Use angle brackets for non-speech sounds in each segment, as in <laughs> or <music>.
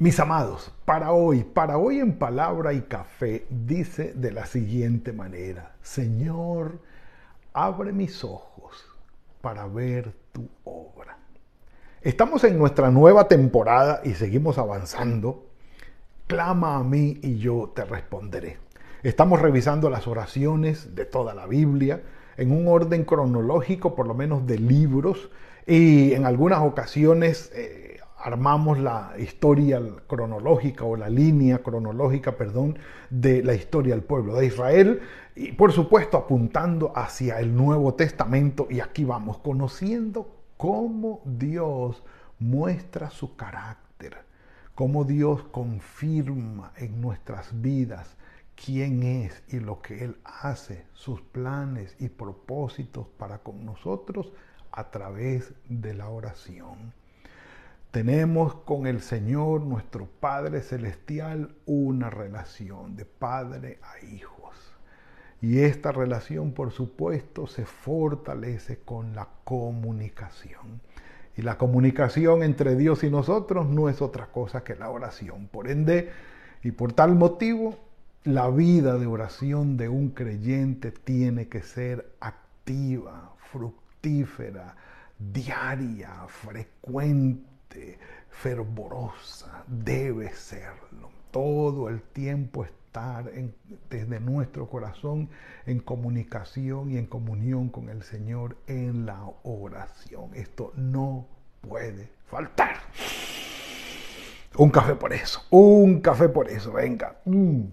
Mis amados, para hoy, para hoy en palabra y café, dice de la siguiente manera, Señor, abre mis ojos para ver tu obra. Estamos en nuestra nueva temporada y seguimos avanzando. Clama a mí y yo te responderé. Estamos revisando las oraciones de toda la Biblia en un orden cronológico, por lo menos de libros, y en algunas ocasiones... Eh, armamos la historia cronológica o la línea cronológica, perdón, de la historia del pueblo de Israel y por supuesto apuntando hacia el Nuevo Testamento y aquí vamos conociendo cómo Dios muestra su carácter, cómo Dios confirma en nuestras vidas quién es y lo que Él hace, sus planes y propósitos para con nosotros a través de la oración. Tenemos con el Señor, nuestro Padre Celestial, una relación de padre a hijos. Y esta relación, por supuesto, se fortalece con la comunicación. Y la comunicación entre Dios y nosotros no es otra cosa que la oración. Por ende, y por tal motivo, la vida de oración de un creyente tiene que ser activa, fructífera, diaria, frecuente fervorosa, debe serlo. Todo el tiempo estar desde nuestro corazón en comunicación y en comunión con el Señor en la oración. Esto no puede faltar. Un café por eso, un café por eso, venga. Mm.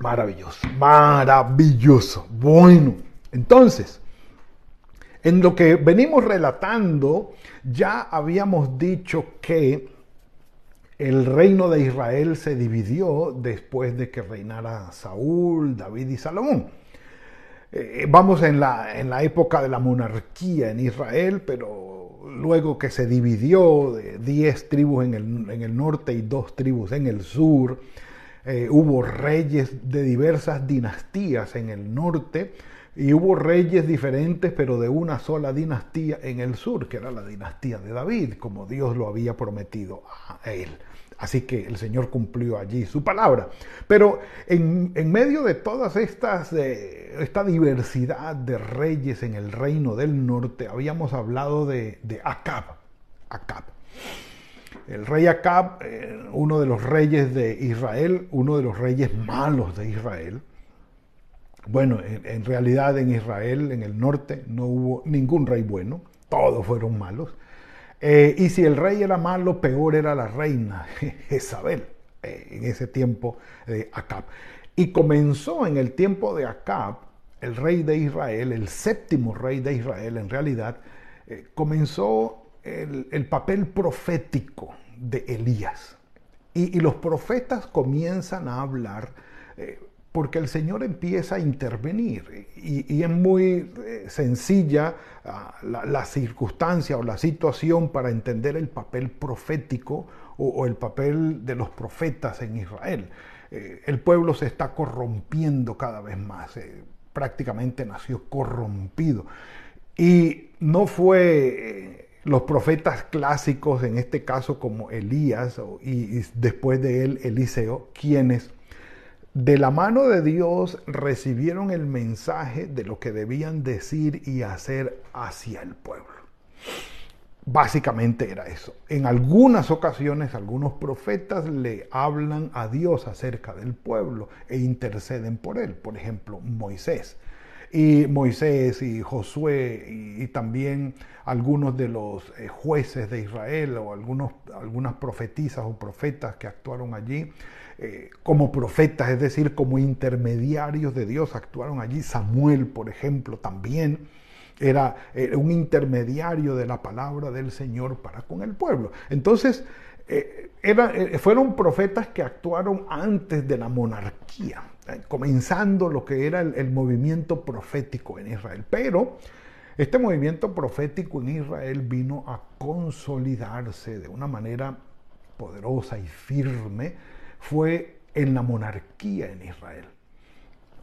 Maravilloso, maravilloso. Bueno, entonces, en lo que venimos relatando, ya habíamos dicho que el reino de Israel se dividió después de que reinara Saúl, David y Salomón. Eh, vamos en la, en la época de la monarquía en Israel, pero luego que se dividió de 10 tribus en el, norte y dos tribus en el sur, eh, hubo reyes de diversas dinastías en el norte, y hubo reyes diferentes, pero de una sola dinastía en el sur, que era la dinastía de David, como Dios lo había prometido a él. Así que el Señor cumplió allí su palabra. Pero en, medio de todas estas, esta diversidad de reyes en el reino del norte, habíamos hablado de, de Acab. Acab. El rey Acab, eh, uno de los reyes de Israel, uno de los reyes malos de Israel, bueno, en, realidad en Israel, en el norte, no hubo ningún rey bueno, todos fueron malos. Eh, y si el rey era malo, peor era la reina, <laughs> Isabel, eh, en ese tiempo de Acab. Y comenzó en el tiempo de Acab, el rey de Israel, el séptimo rey de Israel en realidad, eh, comenzó el, papel profético de Elías. Y, los profetas comienzan a hablar porque el Señor empieza a intervenir y, es muy eh, sencilla ah, la, circunstancia o la situación para entender el papel profético o, el papel de los profetas en Israel. Eh, el pueblo se está corrompiendo cada vez más, eh, prácticamente nació corrompido. Y no fue los profetas clásicos, en este caso como Elías y después de él Eliseo, quienes de la mano de Dios recibieron el mensaje de lo que debían decir y hacer hacia el pueblo. Básicamente era eso. En algunas ocasiones algunos profetas le hablan a Dios acerca del pueblo e interceden por él. Por ejemplo, Moisés. Y Moisés y Josué y, también algunos de los eh, jueces de Israel o algunos, algunas profetisas o profetas que actuaron allí eh, como profetas, es decir, como intermediarios de Dios, actuaron allí. Samuel, por ejemplo, también era, un intermediario de la palabra del Señor para con el pueblo. Entonces, eh, eh, fueron profetas que actuaron antes de la monarquía, comenzando lo que era el, movimiento profético en Israel. Pero este movimiento profético en Israel vino a consolidarse de una manera poderosa y firme, fue en la monarquía en Israel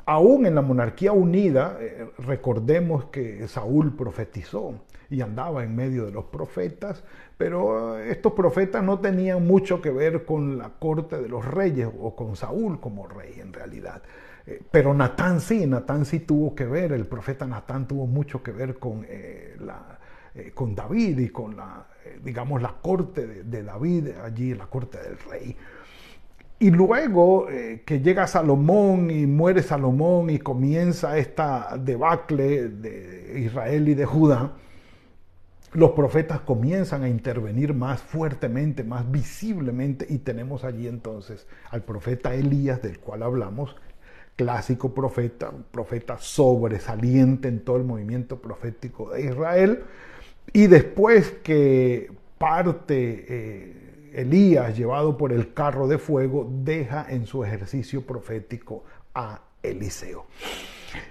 aún en la monarquía unida, eh, recordemos que Saúl profetizó y andaba en medio de los profetas, pero eh, estos profetas no tenían mucho que ver con la corte de los reyes o con Saúl como rey en realidad. Eh, pero Natán sí, Natán sí tuvo que ver, el profeta Natán tuvo mucho que ver con, la, con David y con la, digamos, la corte de David allí, la corte del rey. Y luego eh, que llega Salomón y muere Salomón y comienza esta debacle de Israel y de Judá, los profetas comienzan a intervenir más fuertemente, más visiblemente, y tenemos allí entonces al profeta Elías, del cual hablamos, clásico profeta, un profeta sobresaliente en todo el movimiento profético de Israel, y después que parte... Eh, Elías, llevado por el carro de fuego, deja en su ejercicio profético a Eliseo.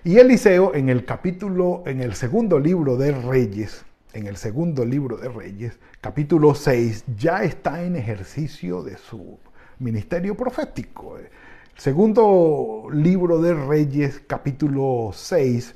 Y Eliseo en el capítulo, en el segundo libro de Reyes, en el segundo libro de Reyes, capítulo 6, ya está en ejercicio de su ministerio profético. El segundo libro de Reyes, capítulo 6,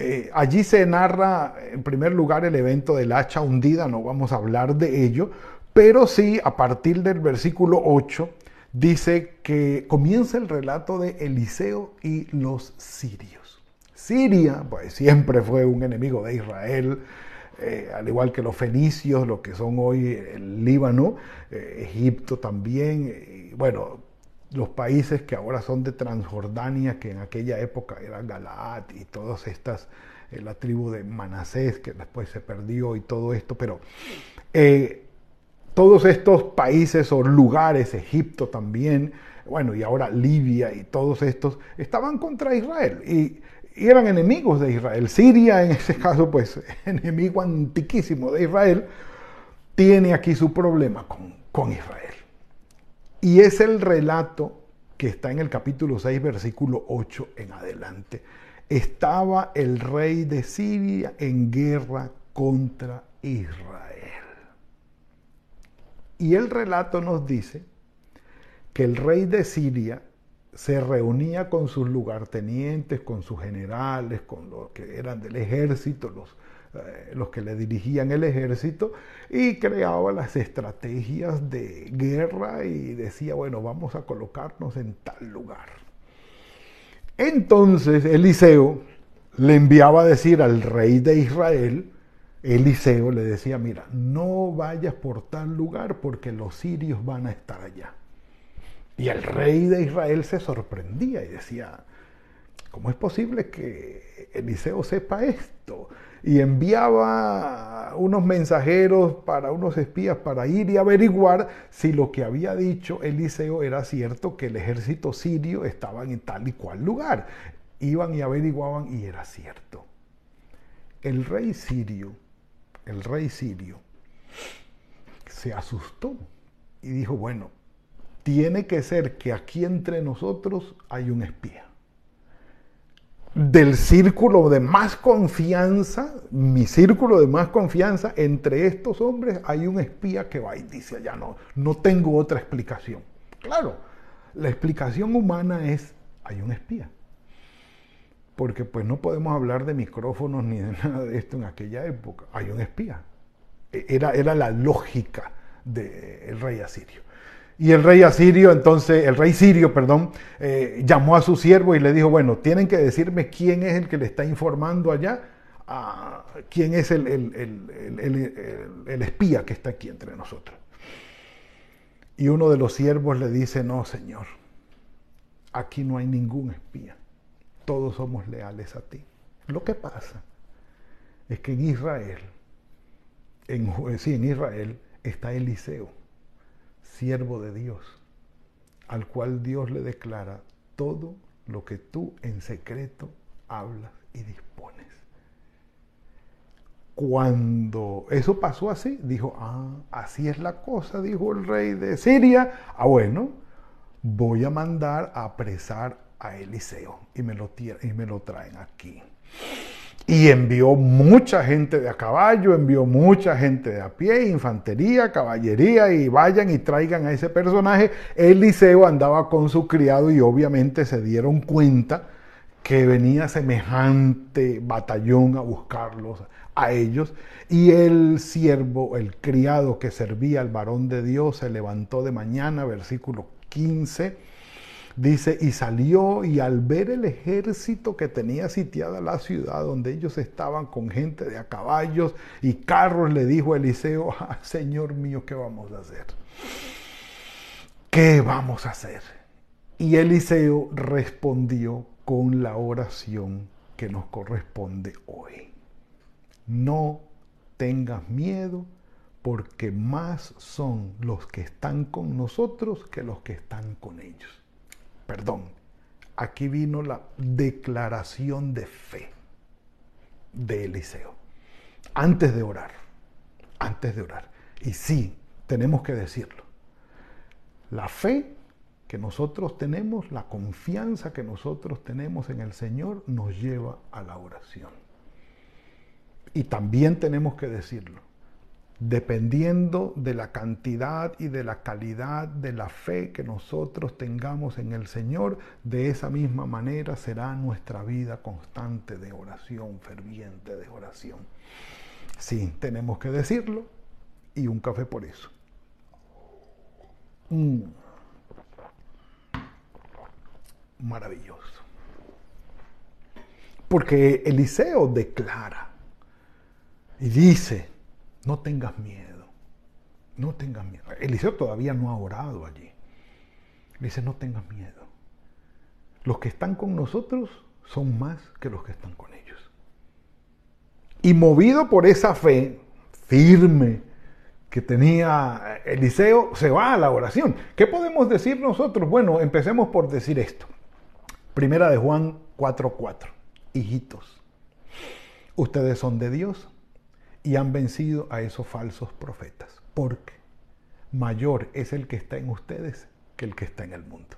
eh, allí se narra en primer lugar el evento del hacha hundida, no vamos a hablar de ello, pero sí, a partir del versículo 8, dice que comienza el relato de Eliseo y los sirios. Siria, pues siempre fue un enemigo de Israel, eh, al igual que los fenicios, lo que son hoy el Líbano, eh, Egipto también, bueno, los países que ahora son de Transjordania, que en aquella época eran Galaad y todas estas, eh, la tribu de Manasés, que después se perdió y todo esto, pero todos estos países o lugares, Egipto también, bueno, y ahora Libia y todos estos, estaban contra Israel y, eran enemigos de Israel. Siria, en ese caso, pues <laughs> enemigo antiquísimo de Israel, tiene aquí su problema con, con Israel. Y es el relato que está en el capítulo 6, versículo 8 en adelante. Estaba el rey de Siria en guerra contra Israel. Y el relato nos dice que el rey de Siria se reunía con sus lugartenientes, con sus generales, con los que eran del ejército, los, eh, los que le dirigían el ejército, y creaba las estrategias de guerra y decía, bueno, vamos a colocarnos en tal lugar. Entonces Eliseo le enviaba a decir al rey de Israel, Eliseo le decía, mira, no vayas por tal lugar porque los sirios van a estar allá. Y el rey de Israel se sorprendía y decía, ¿cómo es posible que Eliseo sepa esto? Y enviaba unos mensajeros para unos espías para ir y averiguar si lo que había dicho Eliseo era cierto, que el ejército sirio estaba en tal y cual lugar. Iban y averiguaban y era cierto. El rey sirio el rey sirio, se asustó y dijo, bueno, tiene que ser que aquí entre nosotros hay un espía. Del círculo de más confianza, mi círculo de más confianza, entre estos hombres hay un espía que va y dice, ya no, no tengo otra explicación. Claro, la explicación humana es, hay un espía porque pues no podemos hablar de micrófonos ni de <laughs> nada de esto en aquella época. Hay un espía. E, era, era la lógica del rey asirio. Y el rey asirio, entonces, el rey sirio, perdón, eh, llamó a su siervo y le dijo, bueno, tienen que decirme quién es el que le está informando allá, quién es el, el espía que está aquí entre nosotros. Y uno de los siervos le dice, no, señor, aquí no hay ningún espía todos somos leales a ti. Lo que pasa es que en Israel, en, sí, en Israel está Eliseo, siervo de Dios, al cual Dios le declara todo lo que tú en secreto hablas y dispones. cuando eso pasó así, dijo, ah, así es la cosa, dijo el rey de Siria. Ah, bueno, voy a mandar a apresar a Eliseo y me lo, y me lo traen aquí. Y envió mucha gente de a caballo, envió mucha gente de a pie, infantería, caballería, y vayan y traigan a ese personaje. Eliseo andaba con su criado y obviamente se dieron cuenta que venía semejante batallón a buscarlos a ellos. Y el siervo, el criado que servía al varón de Dios, se levantó de mañana, versículo 15 Dice, y salió y al ver el ejército que tenía sitiada la ciudad, donde ellos estaban con gente de a caballos y carros, le dijo Eliseo, ah, Señor mío, ¿qué vamos a hacer? ¿Qué vamos a hacer? Y Eliseo respondió con la oración que nos corresponde hoy. No tengas miedo porque más son los que están con nosotros que los que están con ellos perdón, aquí vino la declaración de fe de Eliseo. Antes de orar, antes de orar. Y sí, tenemos que decirlo. La fe que nosotros tenemos, la confianza que nosotros tenemos en el Señor nos lleva a la oración. Y también tenemos que decirlo dependiendo de la cantidad y de la calidad de la fe que nosotros tengamos en el Señor, de esa misma manera será nuestra vida constante de oración, ferviente de oración. Sí, tenemos que decirlo y un café por eso. Mm. Maravilloso. Porque Eliseo declara y dice, no tengas miedo. No tengas miedo. Eliseo todavía no ha orado allí. dice, no tengas miedo. Los que están con nosotros son más que los que están con ellos. Y movido por esa fe firme que tenía Eliseo, se va a la oración. ¿Qué podemos decir nosotros? Bueno, empecemos por decir esto. Primera de Juan 4:4. Hijitos, ustedes son de Dios y han vencido a esos falsos profetas, porque mayor es el que está en ustedes que el que está en el mundo.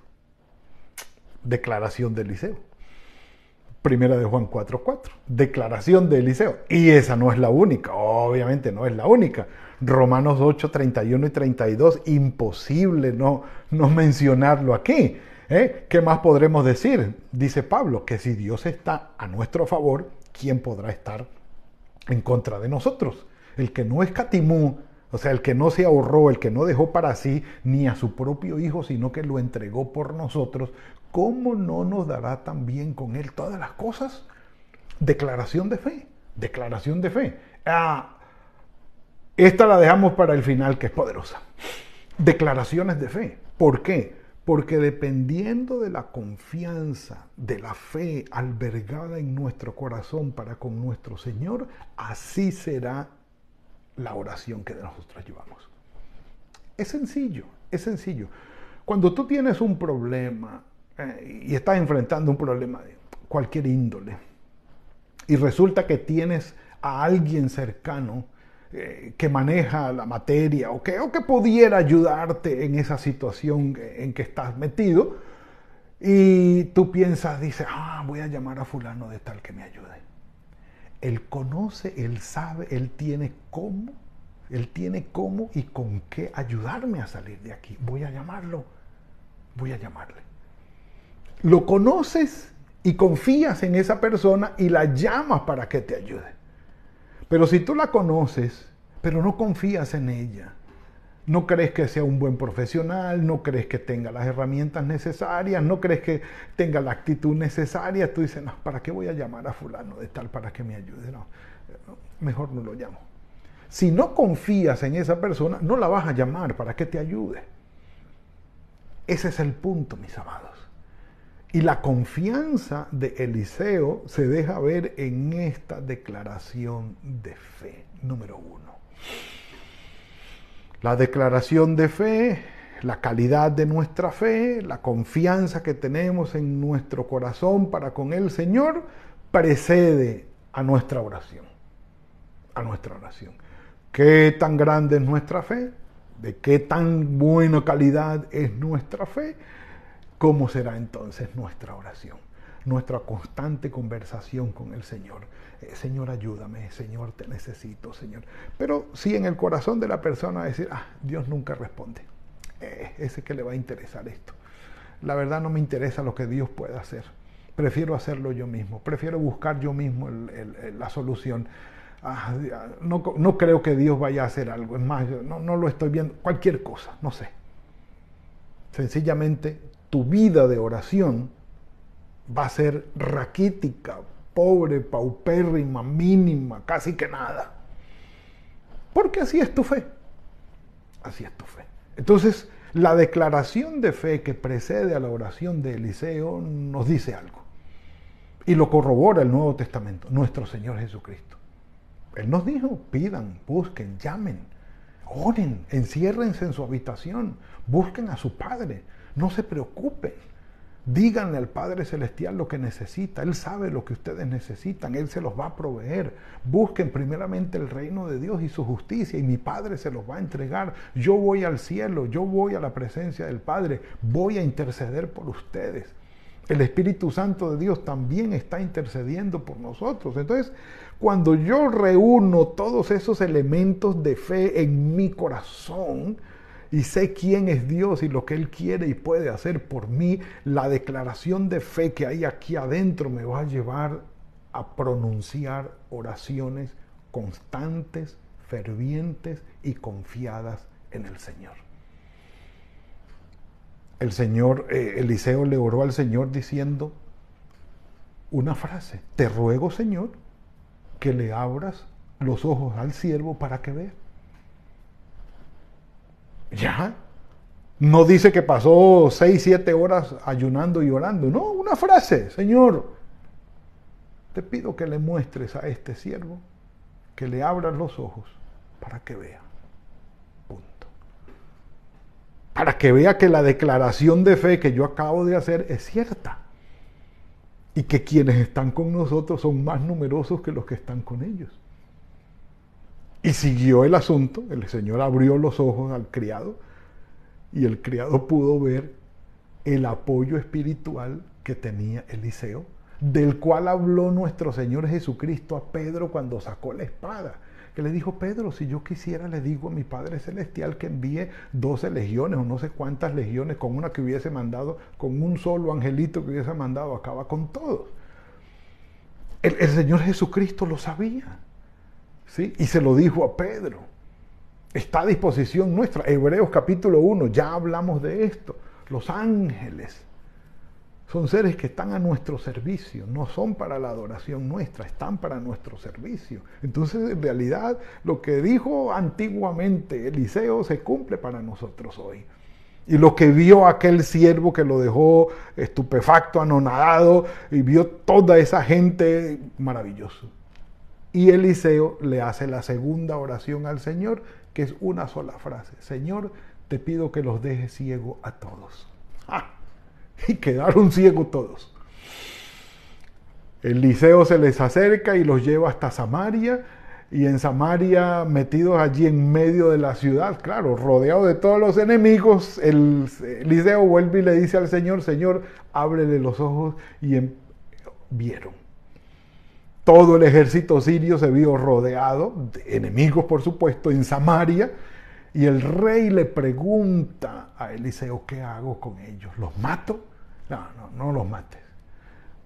Declaración de Eliseo. Primera de Juan 4:4. Declaración de Eliseo. Y esa no es la única, obviamente no es la única. Romanos 8, 31 y 32, imposible no, no mencionarlo aquí. ¿eh? ¿Qué más podremos decir? Dice Pablo, que si Dios está a nuestro favor, ¿quién podrá estar en contra de nosotros. El que no escatimó, o sea, el que no se ahorró, el que no dejó para sí ni a su propio Hijo, sino que lo entregó por nosotros, ¿cómo no nos dará también con Él todas las cosas? Declaración de fe, declaración de fe. Ah, esta la dejamos para el final, que es poderosa. Declaraciones de fe. ¿Por qué? Porque dependiendo de la confianza, de la fe albergada en nuestro corazón para con nuestro Señor, así será la oración que nosotros llevamos. Es sencillo, es sencillo. Cuando tú tienes un problema eh, y estás enfrentando un problema de cualquier índole y resulta que tienes a alguien cercano eh, que maneja la materia o que, o que pudiera ayudarte en esa situación en que estás metido. Y tú piensas, dices, ah, voy a llamar a fulano de tal que me ayude. Él conoce, él sabe, él tiene cómo, él tiene cómo y con qué ayudarme a salir de aquí. Voy a llamarlo, voy a llamarle. Lo conoces y confías en esa persona y la llamas para que te ayude. Pero si tú la conoces, pero no confías en ella, no crees que sea un buen profesional, no crees que tenga las herramientas necesarias, no crees que tenga la actitud necesaria, tú dices, no, ¿para qué voy a llamar a fulano de tal para que me ayude? No, mejor no lo llamo. Si no confías en esa persona, no la vas a llamar para que te ayude. Ese es el punto, mis amados. Y la confianza de Eliseo se deja ver en esta declaración de fe, número uno. La declaración de fe, la calidad de nuestra fe, la confianza que tenemos en nuestro corazón para con el Señor, precede a nuestra oración. a nuestra oración. ¿Qué tan grande es nuestra fe? ¿De qué tan buena calidad es nuestra fe? ¿Cómo será entonces nuestra oración? Nuestra constante conversación con el Señor. Eh, Señor, ayúdame, Señor, te necesito, Señor. Pero si en el corazón de la persona decir, ah, Dios nunca responde. Eh, ese que le va a interesar esto. La verdad no me interesa lo que Dios pueda hacer. Prefiero hacerlo yo mismo. Prefiero buscar yo mismo la solución. Ah, no, no, creo que Dios vaya a hacer algo. Es más, no lo estoy viendo. Cualquier cosa, no sé. Sencillamente tu vida de oración va a ser raquítica, pobre, paupérrima, mínima, casi que nada. Porque así es tu fe. Así es tu fe. Entonces, la declaración de fe que precede a la oración de Eliseo nos dice algo. Y lo corrobora el Nuevo Testamento, nuestro Señor Jesucristo. Él nos dijo, pidan, busquen, llamen, oren, enciérrense en su habitación, busquen a su Padre, no se preocupen. Díganle al Padre Celestial lo que necesita. Él sabe lo que ustedes necesitan. Él se los va a proveer. Busquen primeramente el reino de Dios y su justicia y mi Padre se los va a entregar. Yo voy al cielo, yo voy a la presencia del Padre. Voy a interceder por ustedes. El Espíritu Santo de Dios también está intercediendo por nosotros. Entonces, cuando yo reúno todos esos elementos de fe en mi corazón, y sé quién es Dios y lo que Él quiere y puede hacer por mí, la declaración de fe que hay aquí adentro me va a llevar a pronunciar oraciones constantes, fervientes y confiadas en el Señor. El Señor, eh, Eliseo le oró al Señor diciendo una frase, te ruego Señor que le abras los ojos al siervo para que vea. Ya. No dice que pasó seis, siete horas ayunando y orando. No, una frase, Señor, te pido que le muestres a este siervo, que le abras los ojos para que vea. Punto. Para que vea que la declaración de fe que yo acabo de hacer es cierta. Y que quienes están con nosotros son más numerosos que los que están con ellos. Y siguió el asunto, el Señor abrió los ojos al criado y el criado pudo ver el apoyo espiritual que tenía Eliseo, del cual habló nuestro Señor Jesucristo a Pedro cuando sacó la espada. Que le dijo, Pedro, si yo quisiera, le digo a mi Padre Celestial que envíe 12 legiones o no sé cuántas legiones, con una que hubiese mandado, con un solo angelito que hubiese mandado, acaba con todos. El, el Señor Jesucristo lo sabía. Y se lo dijo a Pedro. Está a disposición nuestra. Hebreos capítulo 1, ya hablamos de esto. Los ángeles son seres que están a nuestro servicio, no son para la adoración nuestra, están para nuestro servicio. Entonces, en realidad, lo que dijo antiguamente Eliseo se cumple para nosotros hoy. Y lo que vio aquel siervo que lo dejó estupefacto, anonadado, y vio toda esa gente, maravilloso. Y Eliseo le hace la segunda oración al Señor, que es una sola frase. Señor, te pido que los dejes ciego a todos. ¡Ah! Y quedaron ciegos todos. Eliseo se les acerca y los lleva hasta Samaria. Y en Samaria, metidos allí en medio de la ciudad, claro, rodeado de todos los enemigos, el, Eliseo vuelve y le dice al Señor, Señor, ábrele los ojos y em, vieron todo el ejército sirio se vio rodeado, de enemigos por supuesto, en Samaria, y el rey le pregunta a Eliseo, ¿qué hago con ellos? ¿Los mato? No, no, no los mates.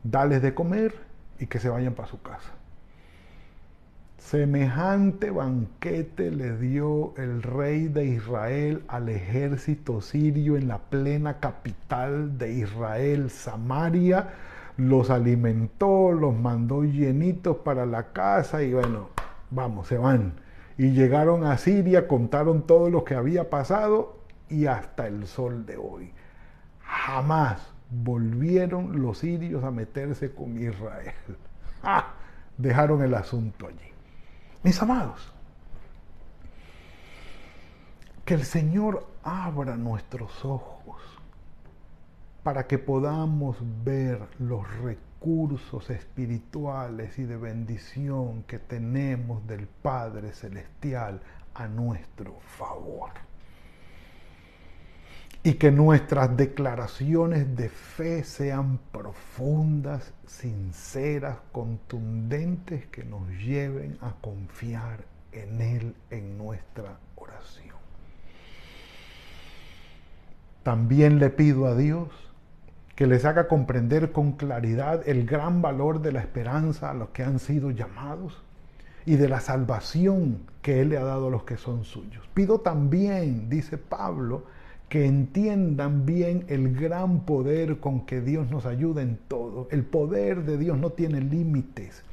Dales de comer y que se vayan para su casa. Semejante banquete le dio el rey de Israel al ejército sirio en la plena capital de Israel, Samaria, los alimentó, los mandó llenitos para la casa y bueno, vamos, se van. Y llegaron a Siria, contaron todo lo que había pasado y hasta el sol de hoy. Jamás volvieron los sirios a meterse con Israel. <laughs> ¡Ah! Dejaron el asunto allí. Mis amados, que el Señor abra nuestros ojos para que podamos ver los recursos espirituales y de bendición que tenemos del Padre Celestial a nuestro favor. Y que nuestras declaraciones de fe sean profundas, sinceras, contundentes, que nos lleven a confiar en Él en nuestra oración. También le pido a Dios que les haga comprender con claridad el gran valor de la esperanza a los que han sido llamados y de la salvación que Él le ha dado a los que son suyos. Pido también, dice Pablo, que entiendan bien el gran poder con que Dios nos ayuda en todo. El poder de Dios no tiene límites.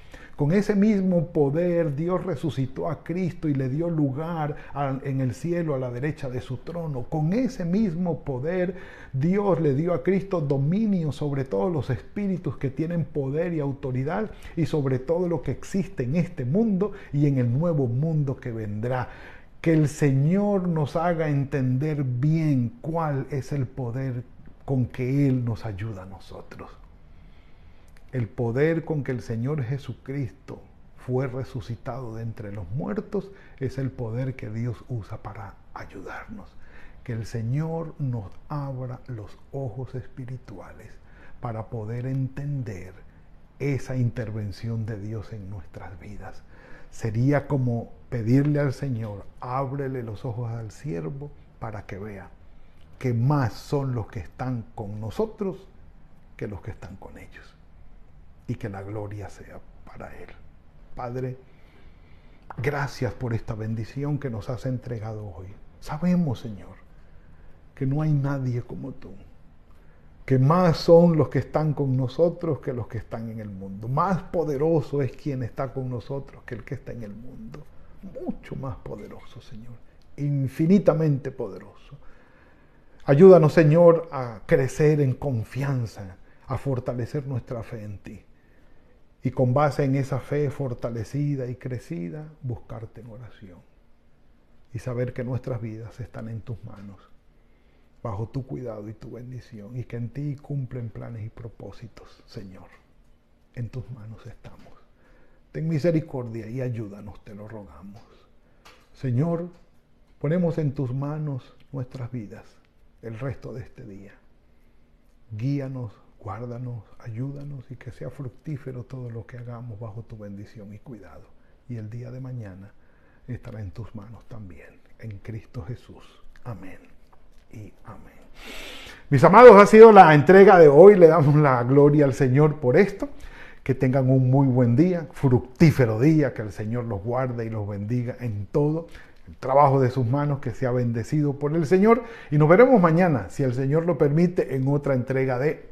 Con ese mismo poder Dios resucitó a Cristo y le dio lugar en el cielo a la derecha de su trono. Con ese mismo poder Dios le dio a Cristo dominio sobre todos los espíritus que tienen poder y autoridad y sobre todo lo que existe en este mundo y en el nuevo mundo que vendrá. Que el Señor nos haga entender bien cuál es el poder con que Él nos ayuda a nosotros. El poder con que el Señor Jesucristo fue resucitado de entre los muertos es el poder que Dios usa para ayudarnos. Que el Señor nos abra los ojos espirituales para poder entender esa intervención de Dios en nuestras vidas. Sería como pedirle al Señor, ábrele los ojos al siervo para que vea que más son los que están con nosotros que los que están con ellos y que la gloria sea para Él. Padre, gracias por esta bendición que nos has entregado hoy. Sabemos, Señor, que no hay nadie como tú, que más son los que están con nosotros que los que están en el mundo. Más poderoso es quien está con nosotros que el que está en el mundo. Mucho más poderoso, Señor. Infinitamente poderoso. Ayúdanos, Señor, a crecer en confianza, a fortalecer nuestra fe en ti y con base en esa fe fortalecida y crecida, buscarte en oración y saber que nuestras vidas están en tus manos, bajo tu cuidado y tu bendición, y que en ti cumplen planes y propósitos, Señor. En tus manos estamos. Ten misericordia y ayúdanos, te lo rogamos. Señor, ponemos en tus manos nuestras vidas el resto de este día. Guíanos, Guárdanos, ayúdanos y que sea fructífero todo lo que hagamos bajo tu bendición y cuidado. Y el día de mañana estará en tus manos también. En Cristo Jesús. Amén y amén. Mis amados, ha sido la entrega de hoy. Le damos la gloria al Señor por esto. Que tengan un muy buen día, fructífero día, que el Señor los guarde y los bendiga en todo el trabajo de sus manos que sea bendecido por el Señor. Y nos veremos mañana, si el Señor lo permite, en otra entrega de